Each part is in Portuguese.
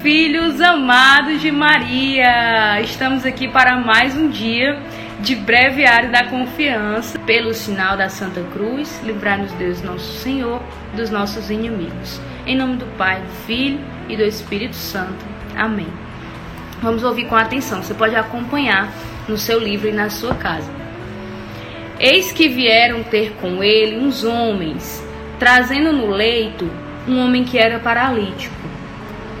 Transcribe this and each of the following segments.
Filhos amados de Maria, estamos aqui para mais um dia de breviário da confiança. Pelo sinal da Santa Cruz, livrar-nos Deus nosso Senhor dos nossos inimigos. Em nome do Pai, do Filho e do Espírito Santo. Amém. Vamos ouvir com atenção. Você pode acompanhar no seu livro e na sua casa. Eis que vieram ter com ele uns homens, trazendo no leito um homem que era paralítico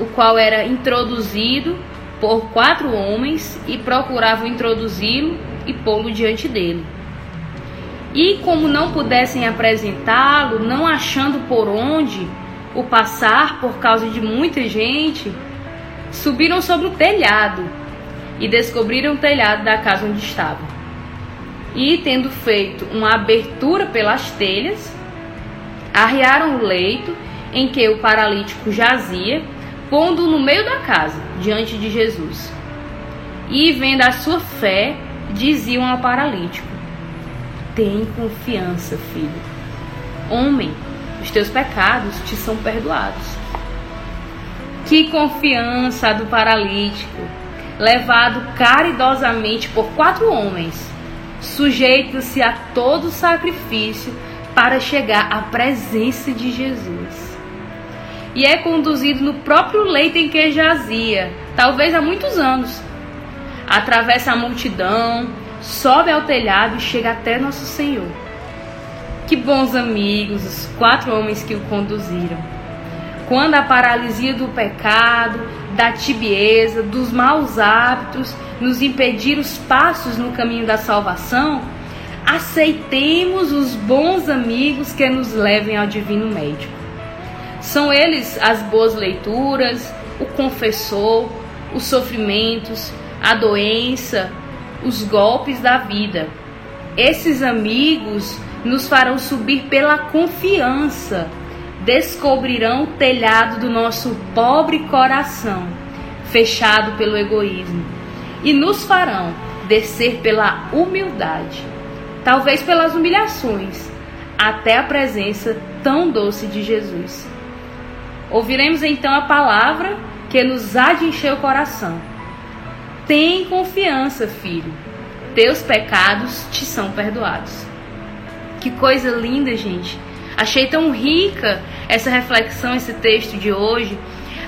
o qual era introduzido por quatro homens e procuravam introduzi-lo e pô-lo diante dele. E como não pudessem apresentá-lo, não achando por onde o passar por causa de muita gente, subiram sobre o telhado e descobriram o telhado da casa onde estavam. E, tendo feito uma abertura pelas telhas, arriaram o leito em que o paralítico jazia pondo no meio da casa, diante de Jesus. E, vendo a sua fé, diziam ao paralítico: Tem confiança, filho. Homem, os teus pecados te são perdoados. Que confiança do paralítico, levado caridosamente por quatro homens, sujeito-se a todo sacrifício para chegar à presença de Jesus e é conduzido no próprio leito em que jazia, talvez há muitos anos. Atravessa a multidão, sobe ao telhado e chega até Nosso Senhor. Que bons amigos, os quatro homens que o conduziram. Quando a paralisia do pecado, da tibieza, dos maus hábitos nos impedir os passos no caminho da salvação, aceitemos os bons amigos que nos levem ao divino médico. São eles as boas leituras, o confessor, os sofrimentos, a doença, os golpes da vida. Esses amigos nos farão subir pela confiança, descobrirão o telhado do nosso pobre coração, fechado pelo egoísmo, e nos farão descer pela humildade, talvez pelas humilhações, até a presença tão doce de Jesus. Ouviremos então a palavra que nos há de encher o coração. Tem confiança, filho. Teus pecados te são perdoados. Que coisa linda, gente. Achei tão rica essa reflexão, esse texto de hoje.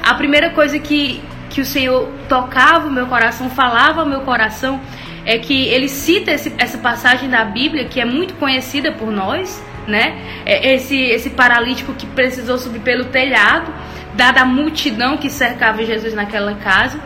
A primeira coisa que, que o Senhor tocava o meu coração, falava ao meu coração, é que ele cita esse, essa passagem da Bíblia que é muito conhecida por nós, né? É, esse, esse paralítico que precisou subir pelo telhado, dada a multidão que cercava Jesus naquela casa.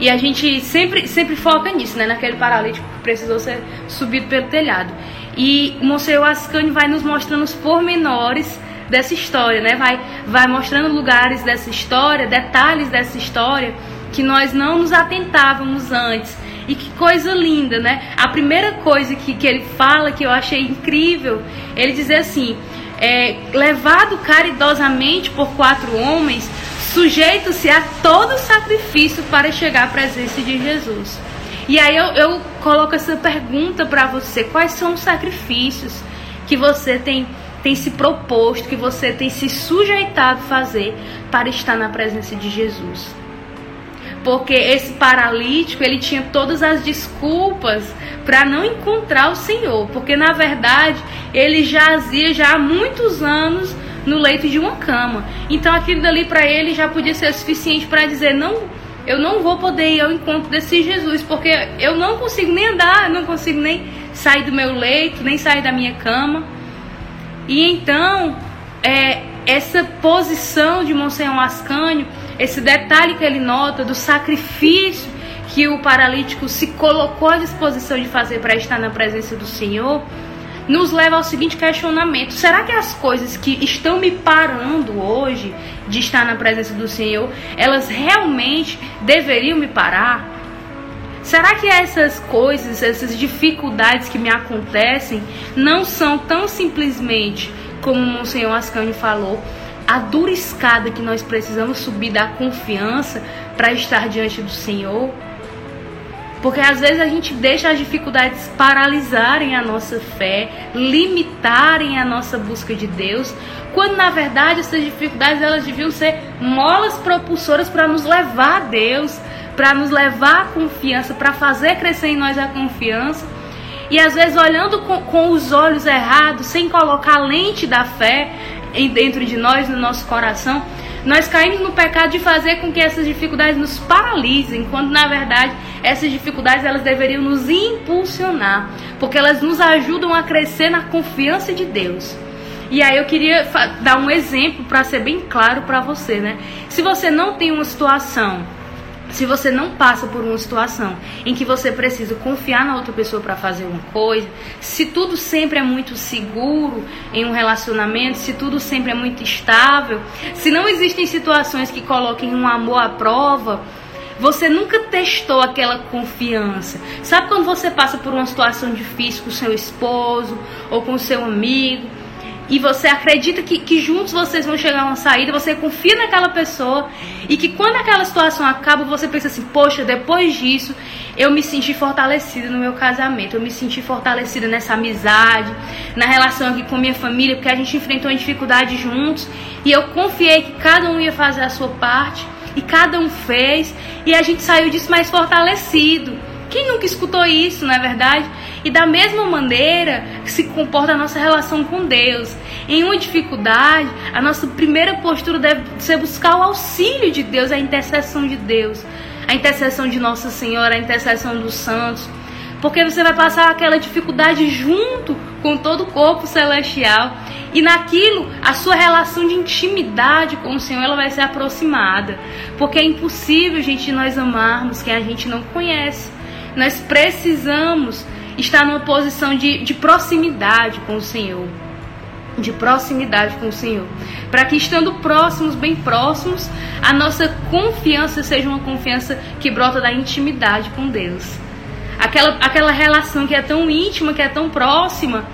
E a gente sempre, sempre foca nisso, né? Naquele paralítico que precisou ser subido pelo telhado. E o Monsenhor Ascani vai nos mostrando os pormenores dessa história, né? Vai, vai mostrando lugares dessa história, detalhes dessa história que nós não nos atentávamos antes e que coisa linda, né? A primeira coisa que, que ele fala que eu achei incrível, ele diz assim: é, levado caridosamente por quatro homens, sujeito-se a todo sacrifício para chegar à presença de Jesus. E aí eu, eu coloco essa pergunta para você: quais são os sacrifícios que você tem, tem se proposto, que você tem se sujeitado a fazer para estar na presença de Jesus? Porque esse paralítico ele tinha todas as desculpas para não encontrar o Senhor, porque na verdade ele jazia já há muitos anos no leito de uma cama. Então aquilo dali para ele já podia ser suficiente para dizer não, eu não vou poder ir ao encontro desse Jesus, porque eu não consigo nem andar, eu não consigo nem sair do meu leito, nem sair da minha cama. E então, é, essa posição de Monsenhor Ascânio esse detalhe que ele nota do sacrifício que o paralítico se colocou à disposição de fazer para estar na presença do Senhor, nos leva ao seguinte questionamento: será que as coisas que estão me parando hoje de estar na presença do Senhor, elas realmente deveriam me parar? Será que essas coisas, essas dificuldades que me acontecem, não são tão simplesmente como o Monsenhor Ascânio falou, a dura escada que nós precisamos subir da confiança para estar diante do Senhor. Porque às vezes a gente deixa as dificuldades paralisarem a nossa fé, limitarem a nossa busca de Deus, quando na verdade essas dificuldades elas deviam ser molas propulsoras para nos levar a Deus, para nos levar à confiança, para fazer crescer em nós a confiança. E às vezes olhando com, com os olhos errados, sem colocar a lente da fé dentro de nós, no nosso coração, nós caímos no pecado de fazer com que essas dificuldades nos paralisem, quando na verdade essas dificuldades elas deveriam nos impulsionar, porque elas nos ajudam a crescer na confiança de Deus. E aí eu queria dar um exemplo para ser bem claro para você, né? Se você não tem uma situação se você não passa por uma situação em que você precisa confiar na outra pessoa para fazer uma coisa, se tudo sempre é muito seguro em um relacionamento, se tudo sempre é muito estável, se não existem situações que coloquem um amor à prova, você nunca testou aquela confiança. Sabe quando você passa por uma situação difícil com seu esposo ou com seu amigo? E você acredita que, que juntos vocês vão chegar a uma saída, você confia naquela pessoa e que quando aquela situação acaba, você pensa assim: poxa, depois disso eu me senti fortalecida no meu casamento, eu me senti fortalecida nessa amizade, na relação aqui com minha família, porque a gente enfrentou uma dificuldade juntos e eu confiei que cada um ia fazer a sua parte e cada um fez e a gente saiu disso mais fortalecido. Quem nunca escutou isso, não é verdade? E da mesma maneira se comporta a nossa relação com Deus. Em uma dificuldade, a nossa primeira postura deve ser buscar o auxílio de Deus, a intercessão de Deus, a intercessão de Nossa Senhora, a intercessão dos santos. Porque você vai passar aquela dificuldade junto com todo o corpo celestial. E naquilo, a sua relação de intimidade com o Senhor ela vai ser aproximada. Porque é impossível, gente, nós amarmos quem a gente não conhece. Nós precisamos estar numa posição de, de proximidade com o Senhor. De proximidade com o Senhor. Para que estando próximos, bem próximos, a nossa confiança seja uma confiança que brota da intimidade com Deus. Aquela, aquela relação que é tão íntima, que é tão próxima,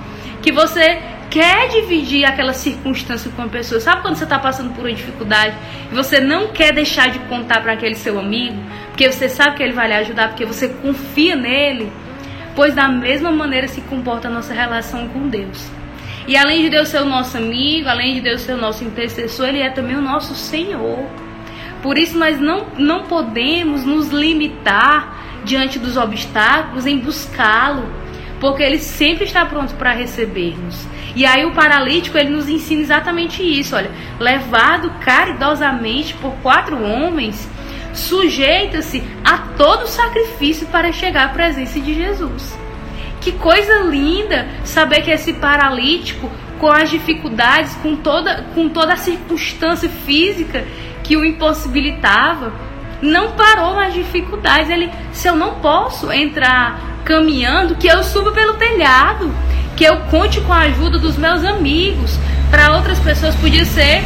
que você quer dividir aquela circunstância com a pessoa. Sabe quando você está passando por uma dificuldade e você não quer deixar de contar para aquele seu amigo, porque você sabe que ele vai lhe ajudar, porque você confia nele? Pois da mesma maneira se comporta a nossa relação com Deus. E além de Deus ser o nosso amigo, além de Deus ser o nosso intercessor, Ele é também o nosso Senhor. Por isso nós não, não podemos nos limitar diante dos obstáculos em buscá-lo, porque Ele sempre está pronto para receber-nos. E aí o paralítico ele nos ensina exatamente isso, olha, levado caridosamente por quatro homens, sujeita-se a todo sacrifício para chegar à presença de Jesus. Que coisa linda saber que esse paralítico, com as dificuldades, com toda, com toda a circunstância física que o impossibilitava, não parou nas dificuldades. Ele, se eu não posso entrar caminhando, que eu suba pelo telhado, que eu conte com a ajuda dos meus amigos. Para outras pessoas podia ser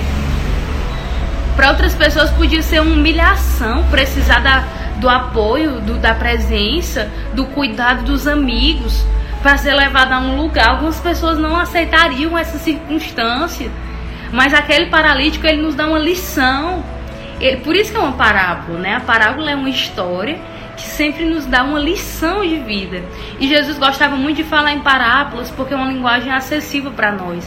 para outras pessoas podia ser uma humilhação, precisar da, do apoio, do, da presença, do cuidado dos amigos para ser levado a um lugar. Algumas pessoas não aceitariam essa circunstância, mas aquele paralítico ele nos dá uma lição. Ele, por isso que é uma parábola, né? A parábola é uma história que sempre nos dá uma lição de vida. E Jesus gostava muito de falar em parábolas porque é uma linguagem acessível para nós.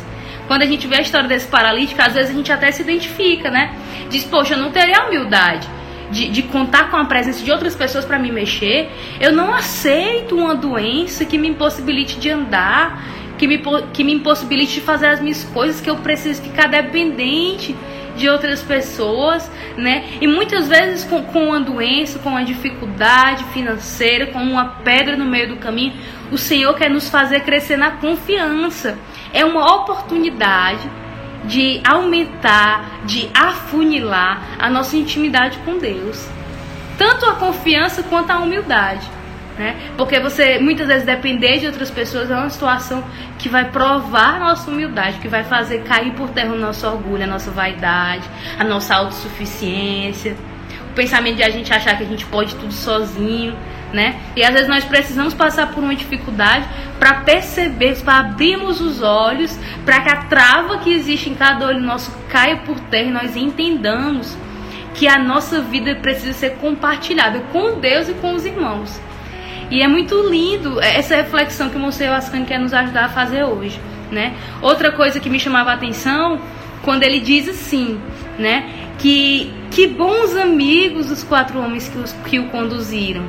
Quando a gente vê a história desse paralítico, às vezes a gente até se identifica, né? Diz, poxa, eu não teria a humildade de, de contar com a presença de outras pessoas para me mexer. Eu não aceito uma doença que me impossibilite de andar, que me, que me impossibilite de fazer as minhas coisas, que eu preciso ficar dependente de outras pessoas, né? E muitas vezes com, com uma doença, com uma dificuldade financeira, com uma pedra no meio do caminho, o Senhor quer nos fazer crescer na confiança é uma oportunidade de aumentar, de afunilar a nossa intimidade com Deus. Tanto a confiança quanto a humildade. Né? Porque você muitas vezes depender de outras pessoas é uma situação que vai provar a nossa humildade, que vai fazer cair por terra o nosso orgulho, a nossa vaidade, a nossa autossuficiência, o pensamento de a gente achar que a gente pode tudo sozinho né? E às vezes nós precisamos passar por uma dificuldade para perceber, para abrirmos os olhos, para que a trava que existe em cada olho nosso caia por terra e nós entendamos que a nossa vida precisa ser compartilhada com Deus e com os irmãos. E é muito lindo essa reflexão que o Monsenhor Ascani quer nos ajudar a fazer hoje, né? Outra coisa que me chamava a atenção, quando ele diz assim, né? Que, que bons amigos os quatro homens que, os, que o conduziram.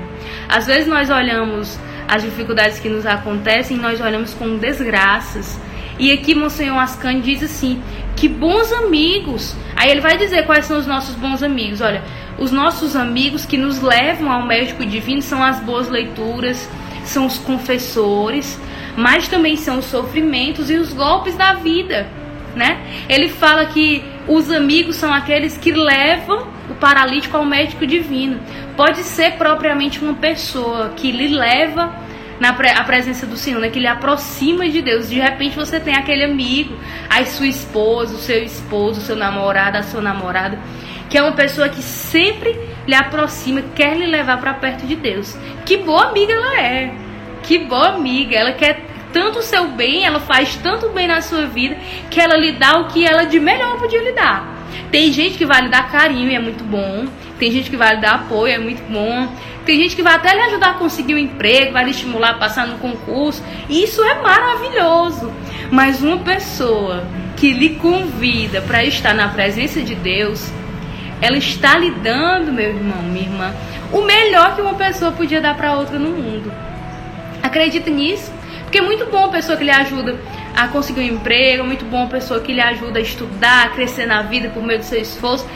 Às vezes nós olhamos as dificuldades que nos acontecem, nós olhamos com desgraças. E aqui Monsenhor Ascani diz assim, que bons amigos. Aí ele vai dizer quais são os nossos bons amigos. Olha, os nossos amigos que nos levam ao médico divino são as boas leituras, são os confessores, mas também são os sofrimentos e os golpes da vida, né? Ele fala que os amigos são aqueles que levam o paralítico ao médico divino. Pode ser propriamente uma pessoa que lhe leva na pre a presença do Senhor, né? que lhe aproxima de Deus. De repente você tem aquele amigo, a sua esposa, o seu esposo, o seu namorado, a sua namorada, que é uma pessoa que sempre lhe aproxima, quer lhe levar para perto de Deus. Que boa amiga ela é. Que boa amiga. Ela quer tanto o seu bem, ela faz tanto bem na sua vida, que ela lhe dá o que ela de melhor podia lhe dar. Tem gente que vai lhe dar carinho e é muito bom. Tem gente que vai lhe dar apoio, é muito bom. Tem gente que vai até lhe ajudar a conseguir um emprego, vai lhe estimular a passar no concurso. Isso é maravilhoso. Mas uma pessoa que lhe convida para estar na presença de Deus, ela está lhe dando, meu irmão, minha irmã, o melhor que uma pessoa podia dar para outra no mundo. Acredita nisso? Porque é muito bom a pessoa que lhe ajuda a conseguir um emprego, é muito bom a pessoa que lhe ajuda a estudar, a crescer na vida por meio do seu esforço.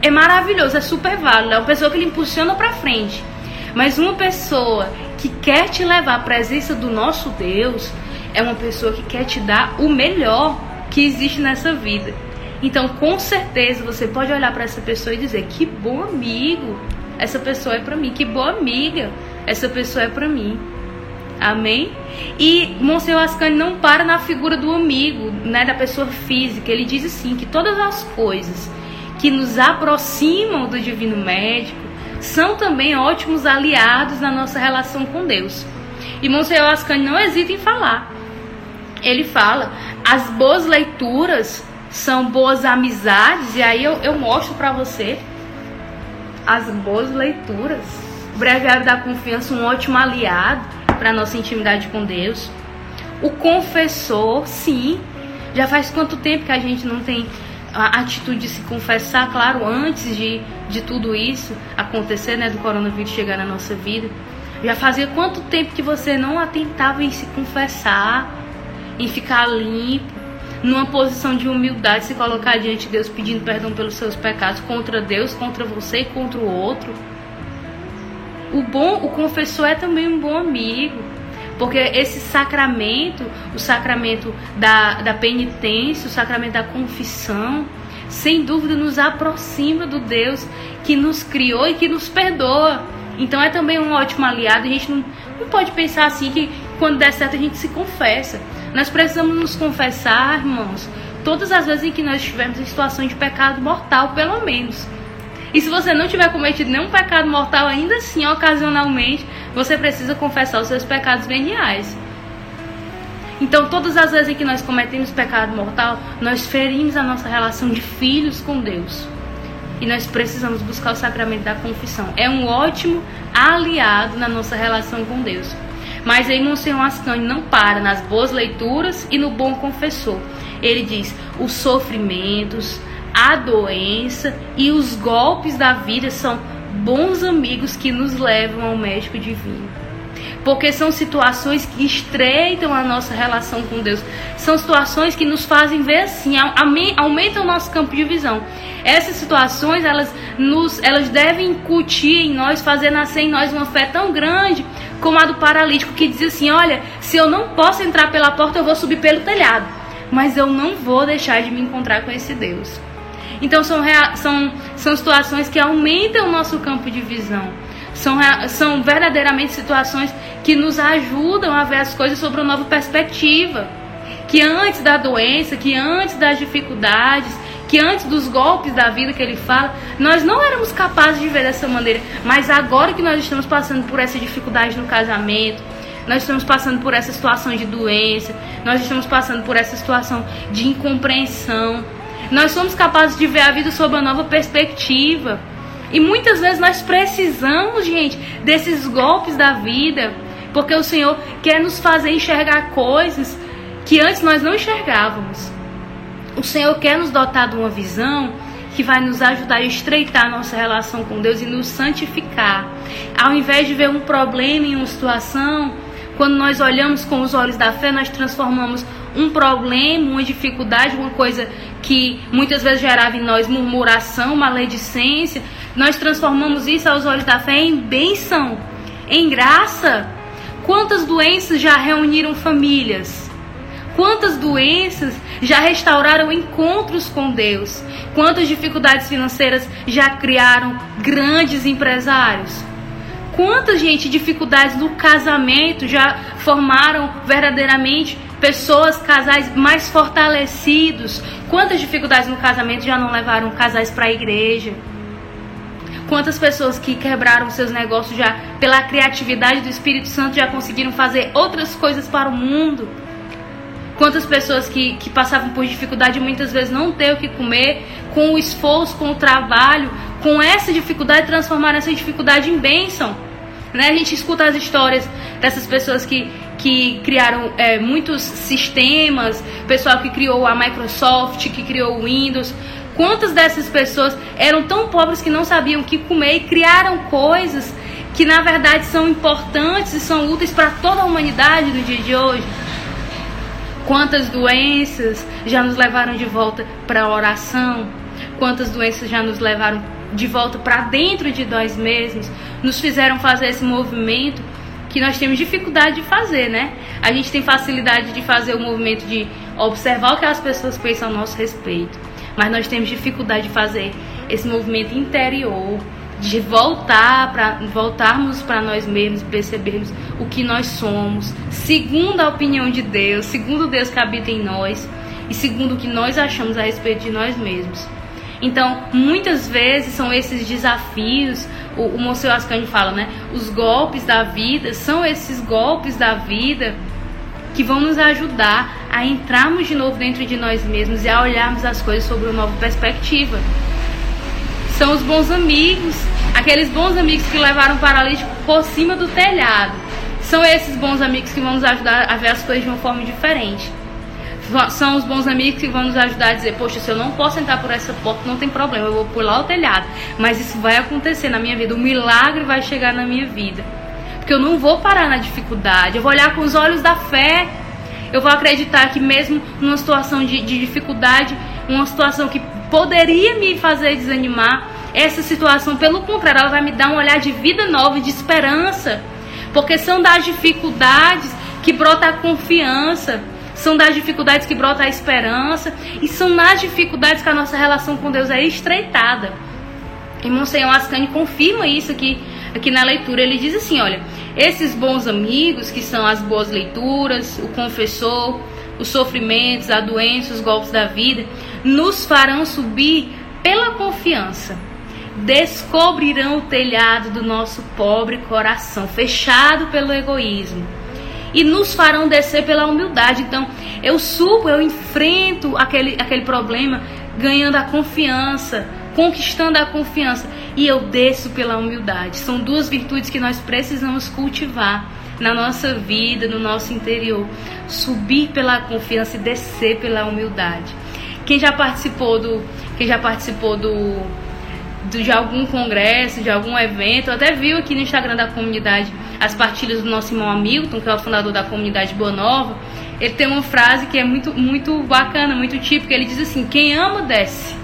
É maravilhoso, é super válido, é uma pessoa que lhe impulsiona para frente. Mas uma pessoa que quer te levar à presença do nosso Deus é uma pessoa que quer te dar o melhor que existe nessa vida. Então, com certeza, você pode olhar para essa pessoa e dizer: que bom amigo, essa pessoa é para mim, que boa amiga, essa pessoa é para mim. Amém? E Monsenhor Ascani não para na figura do amigo, né, da pessoa física. Ele diz assim que todas as coisas que nos aproximam do divino médico são também ótimos aliados na nossa relação com Deus. E Monsenhor Ascani não hesita em falar. Ele fala: as boas leituras são boas amizades, e aí eu, eu mostro para você as boas leituras. O Breviário da Confiança, um ótimo aliado para nossa intimidade com Deus. O confessor, sim. Já faz quanto tempo que a gente não tem a atitude de se confessar, claro, antes de, de tudo isso acontecer, né, do coronavírus chegar na nossa vida. Já fazia quanto tempo que você não atentava em se confessar, em ficar limpo, numa posição de humildade, se colocar diante de Deus pedindo perdão pelos seus pecados contra Deus, contra você e contra o outro. O bom, o confessor é também um bom amigo. Porque esse sacramento, o sacramento da, da penitência, o sacramento da confissão, sem dúvida nos aproxima do Deus que nos criou e que nos perdoa. Então é também um ótimo aliado. A gente não, não pode pensar assim que quando der certo a gente se confessa. Nós precisamos nos confessar, irmãos, todas as vezes em que nós estivermos em situação de pecado mortal, pelo menos. E se você não tiver cometido nenhum pecado mortal, ainda assim, ocasionalmente, você precisa confessar os seus pecados veniais. Então, todas as vezes que nós cometemos pecado mortal, nós ferimos a nossa relação de filhos com Deus. E nós precisamos buscar o sacramento da confissão. É um ótimo aliado na nossa relação com Deus. Mas aí Monsenhor Ascani não para nas boas leituras e no bom confessor. Ele diz: os sofrimentos, a doença e os golpes da vida são bons amigos que nos levam ao médico divino. Porque são situações que estreitam a nossa relação com Deus. São situações que nos fazem ver assim, aumentam o nosso campo de visão. Essas situações, elas, nos, elas devem incutir em nós, fazer nascer em nós uma fé tão grande como a do paralítico que diz assim: Olha, se eu não posso entrar pela porta, eu vou subir pelo telhado. Mas eu não vou deixar de me encontrar com esse Deus. Então são, são, são situações que aumentam o nosso campo de visão. São, são verdadeiramente situações que nos ajudam a ver as coisas sobre uma nova perspectiva. Que antes da doença, que antes das dificuldades, que antes dos golpes da vida que ele fala, nós não éramos capazes de ver dessa maneira. Mas agora que nós estamos passando por essa dificuldade no casamento, nós estamos passando por essa situação de doença, nós estamos passando por essa situação de incompreensão, nós somos capazes de ver a vida sob uma nova perspectiva. E muitas vezes nós precisamos, gente, desses golpes da vida Porque o Senhor quer nos fazer enxergar coisas que antes nós não enxergávamos. O Senhor quer nos dotar de uma visão que vai nos ajudar a estreitar nossa relação com Deus e nos santificar. Ao invés de ver um problema em uma situação, quando nós olhamos com os olhos da fé, nós transformamos um problema, uma dificuldade, uma coisa que muitas vezes gerava em nós murmuração, maledicência, nós transformamos isso aos olhos da fé em bênção, em graça. Quantas doenças já reuniram famílias? Quantas doenças já restauraram encontros com Deus? Quantas dificuldades financeiras já criaram grandes empresários? Quantas gente dificuldades no casamento já formaram verdadeiramente pessoas, casais mais fortalecidos? Quantas dificuldades no casamento já não levaram casais para a igreja? Quantas pessoas que quebraram seus negócios já pela criatividade do Espírito Santo já conseguiram fazer outras coisas para o mundo? Quantas pessoas que, que passavam por dificuldade muitas vezes não ter o que comer, com o esforço, com o trabalho, com essa dificuldade, transformar essa dificuldade em bênção. Né? A gente escuta as histórias dessas pessoas que, que criaram é, muitos sistemas, pessoal que criou a Microsoft, que criou o Windows. Quantas dessas pessoas eram tão pobres que não sabiam o que comer e criaram coisas que na verdade são importantes e são úteis para toda a humanidade no dia de hoje? Quantas doenças já nos levaram de volta para a oração? Quantas doenças já nos levaram de volta para dentro de nós mesmos? Nos fizeram fazer esse movimento que nós temos dificuldade de fazer, né? A gente tem facilidade de fazer o movimento de observar o que as pessoas pensam a nosso respeito, mas nós temos dificuldade de fazer esse movimento interior de voltar para voltarmos para nós mesmos, percebermos o que nós somos, segundo a opinião de Deus, segundo Deus que habita em nós e segundo o que nós achamos a respeito de nós mesmos. Então, muitas vezes são esses desafios, o, o Monsenhor Ascani fala, né? Os golpes da vida são esses golpes da vida que vão nos ajudar a entrarmos de novo dentro de nós mesmos e a olharmos as coisas sobre uma nova perspectiva. São os bons amigos, aqueles bons amigos que levaram o paralítico por cima do telhado. São esses bons amigos que vão nos ajudar a ver as coisas de uma forma diferente. São os bons amigos que vão nos ajudar a dizer: Poxa, se eu não posso entrar por essa porta, não tem problema, eu vou pular o telhado. Mas isso vai acontecer na minha vida, o milagre vai chegar na minha vida. Porque eu não vou parar na dificuldade, eu vou olhar com os olhos da fé. Eu vou acreditar que, mesmo numa situação de, de dificuldade, uma situação que poderia me fazer desanimar, essa situação, pelo contrário, ela vai me dar um olhar de vida nova, de esperança. Porque são das dificuldades que brota a confiança, são das dificuldades que brota a esperança, e são nas dificuldades que a nossa relação com Deus é estreitada. E Monsenhor Ascani confirma isso aqui, aqui na leitura. Ele diz assim: olha, esses bons amigos, que são as boas leituras, o confessor, os sofrimentos, a doença, os golpes da vida, nos farão subir pela confiança. Descobrirão o telhado do nosso pobre coração, fechado pelo egoísmo, e nos farão descer pela humildade. Então, eu subo, eu enfrento aquele, aquele problema, ganhando a confiança, conquistando a confiança, e eu desço pela humildade. São duas virtudes que nós precisamos cultivar na nossa vida, no nosso interior. Subir pela confiança e descer pela humildade. Quem já participou do, quem já participou do, do, de algum congresso, de algum evento, até viu aqui no Instagram da comunidade as partilhas do nosso irmão Hamilton, que é o fundador da comunidade Boa Nova. Ele tem uma frase que é muito, muito bacana, muito típica. Ele diz assim: Quem ama, desce.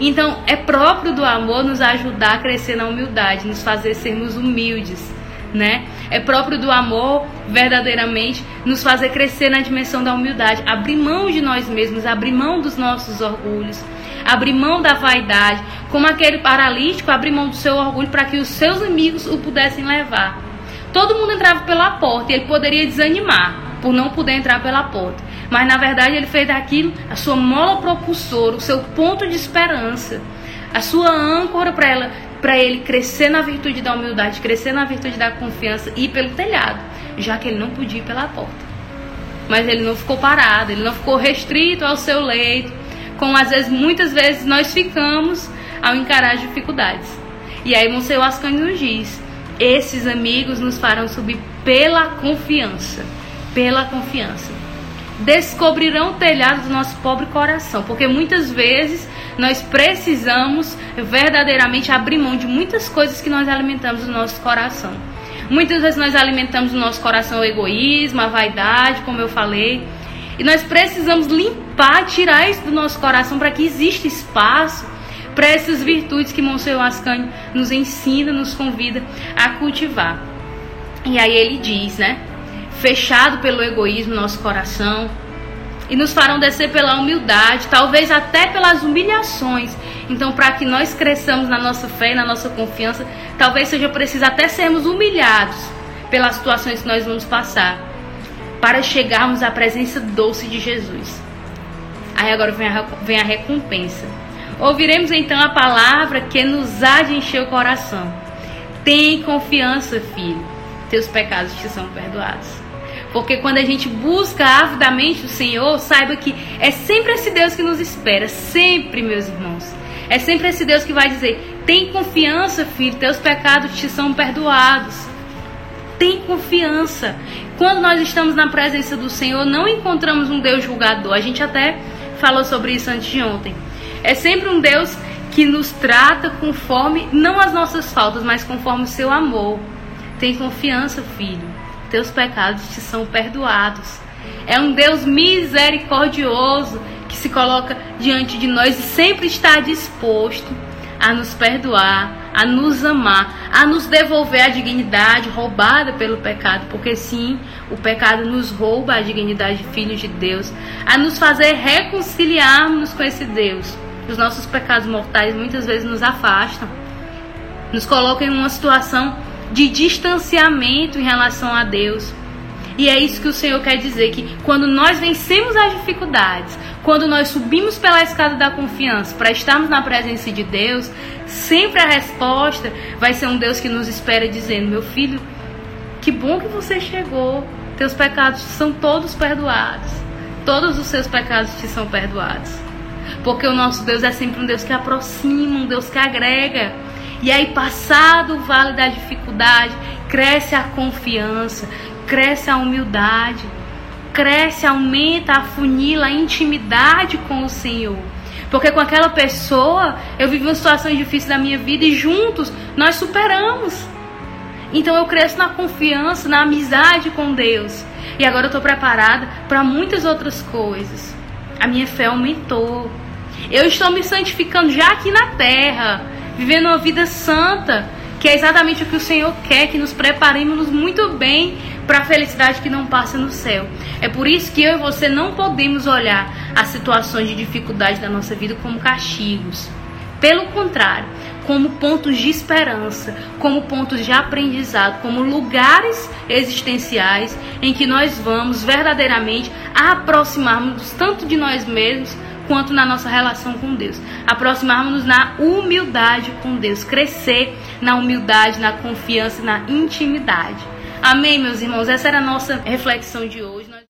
Então, é próprio do amor nos ajudar a crescer na humildade, nos fazer sermos humildes né? É próprio do amor verdadeiramente nos fazer crescer na dimensão da humildade, abrir mão de nós mesmos, abrir mão dos nossos orgulhos, abrir mão da vaidade, como aquele paralítico abrir mão do seu orgulho para que os seus amigos o pudessem levar. Todo mundo entrava pela porta e ele poderia desanimar por não poder entrar pela porta. Mas na verdade ele fez daquilo a sua mola propulsora, o seu ponto de esperança, a sua âncora para ela para ele crescer na virtude da humildade, crescer na virtude da confiança e ir pelo telhado, já que ele não podia ir pela porta. Mas ele não ficou parado, ele não ficou restrito ao seu leito, como às vezes, muitas vezes nós ficamos ao encarar as dificuldades. E aí Monsenhor Ascani nos diz Esses amigos nos farão subir pela confiança, pela confiança. Descobrirão o telhado do nosso pobre coração, porque muitas vezes nós precisamos verdadeiramente abrir mão de muitas coisas que nós alimentamos no nosso coração. Muitas vezes nós alimentamos no nosso coração o egoísmo, a vaidade, como eu falei, e nós precisamos limpar, tirar isso do nosso coração para que exista espaço para essas virtudes que Monsenhor Ascani nos ensina, nos convida a cultivar. E aí ele diz, né? Fechado pelo egoísmo nosso coração e nos farão descer pela humildade, talvez até pelas humilhações. Então, para que nós cresçamos na nossa fé na nossa confiança, talvez seja preciso até sermos humilhados pelas situações que nós vamos passar, para chegarmos à presença doce de Jesus. Aí agora vem a, vem a recompensa. Ouviremos então a palavra que nos há de encher o coração. Tem confiança, filho, teus pecados te são perdoados. Porque quando a gente busca avidamente o Senhor, saiba que é sempre esse Deus que nos espera, sempre, meus irmãos. É sempre esse Deus que vai dizer: tem confiança, filho, teus pecados te são perdoados. Tem confiança. Quando nós estamos na presença do Senhor, não encontramos um Deus julgador. A gente até falou sobre isso antes de ontem. É sempre um Deus que nos trata conforme, não as nossas faltas, mas conforme o seu amor. Tem confiança, filho. Teus pecados te são perdoados. É um Deus misericordioso que se coloca diante de nós e sempre está disposto a nos perdoar, a nos amar, a nos devolver a dignidade roubada pelo pecado, porque sim, o pecado nos rouba a dignidade de filhos de Deus, a nos fazer reconciliarmos com esse Deus os nossos pecados mortais muitas vezes nos afastam, nos colocam em uma situação de distanciamento em relação a Deus. E é isso que o Senhor quer dizer: que quando nós vencemos as dificuldades, quando nós subimos pela escada da confiança para estarmos na presença de Deus, sempre a resposta vai ser um Deus que nos espera dizendo: Meu filho, que bom que você chegou, teus pecados são todos perdoados, todos os seus pecados te são perdoados. Porque o nosso Deus é sempre um Deus que aproxima, um Deus que agrega. E aí, passado o vale da dificuldade, cresce a confiança, cresce a humildade, cresce, aumenta, afunila a intimidade com o Senhor. Porque com aquela pessoa eu vivi uma situação difícil da minha vida e juntos nós superamos. Então eu cresço na confiança, na amizade com Deus. E agora eu estou preparada para muitas outras coisas. A minha fé aumentou. Eu estou me santificando já aqui na terra, vivendo uma vida santa, que é exatamente o que o Senhor quer, que nos preparemos muito bem para a felicidade que não passa no céu. É por isso que eu e você não podemos olhar as situações de dificuldade da nossa vida como castigos. Pelo contrário, como pontos de esperança, como pontos de aprendizado, como lugares existenciais em que nós vamos verdadeiramente aproximarmos tanto de nós mesmos quanto na nossa relação com Deus. Aproximarmos-nos na humildade com Deus, crescer na humildade, na confiança, na intimidade. Amém, meus irmãos? Essa era a nossa reflexão de hoje.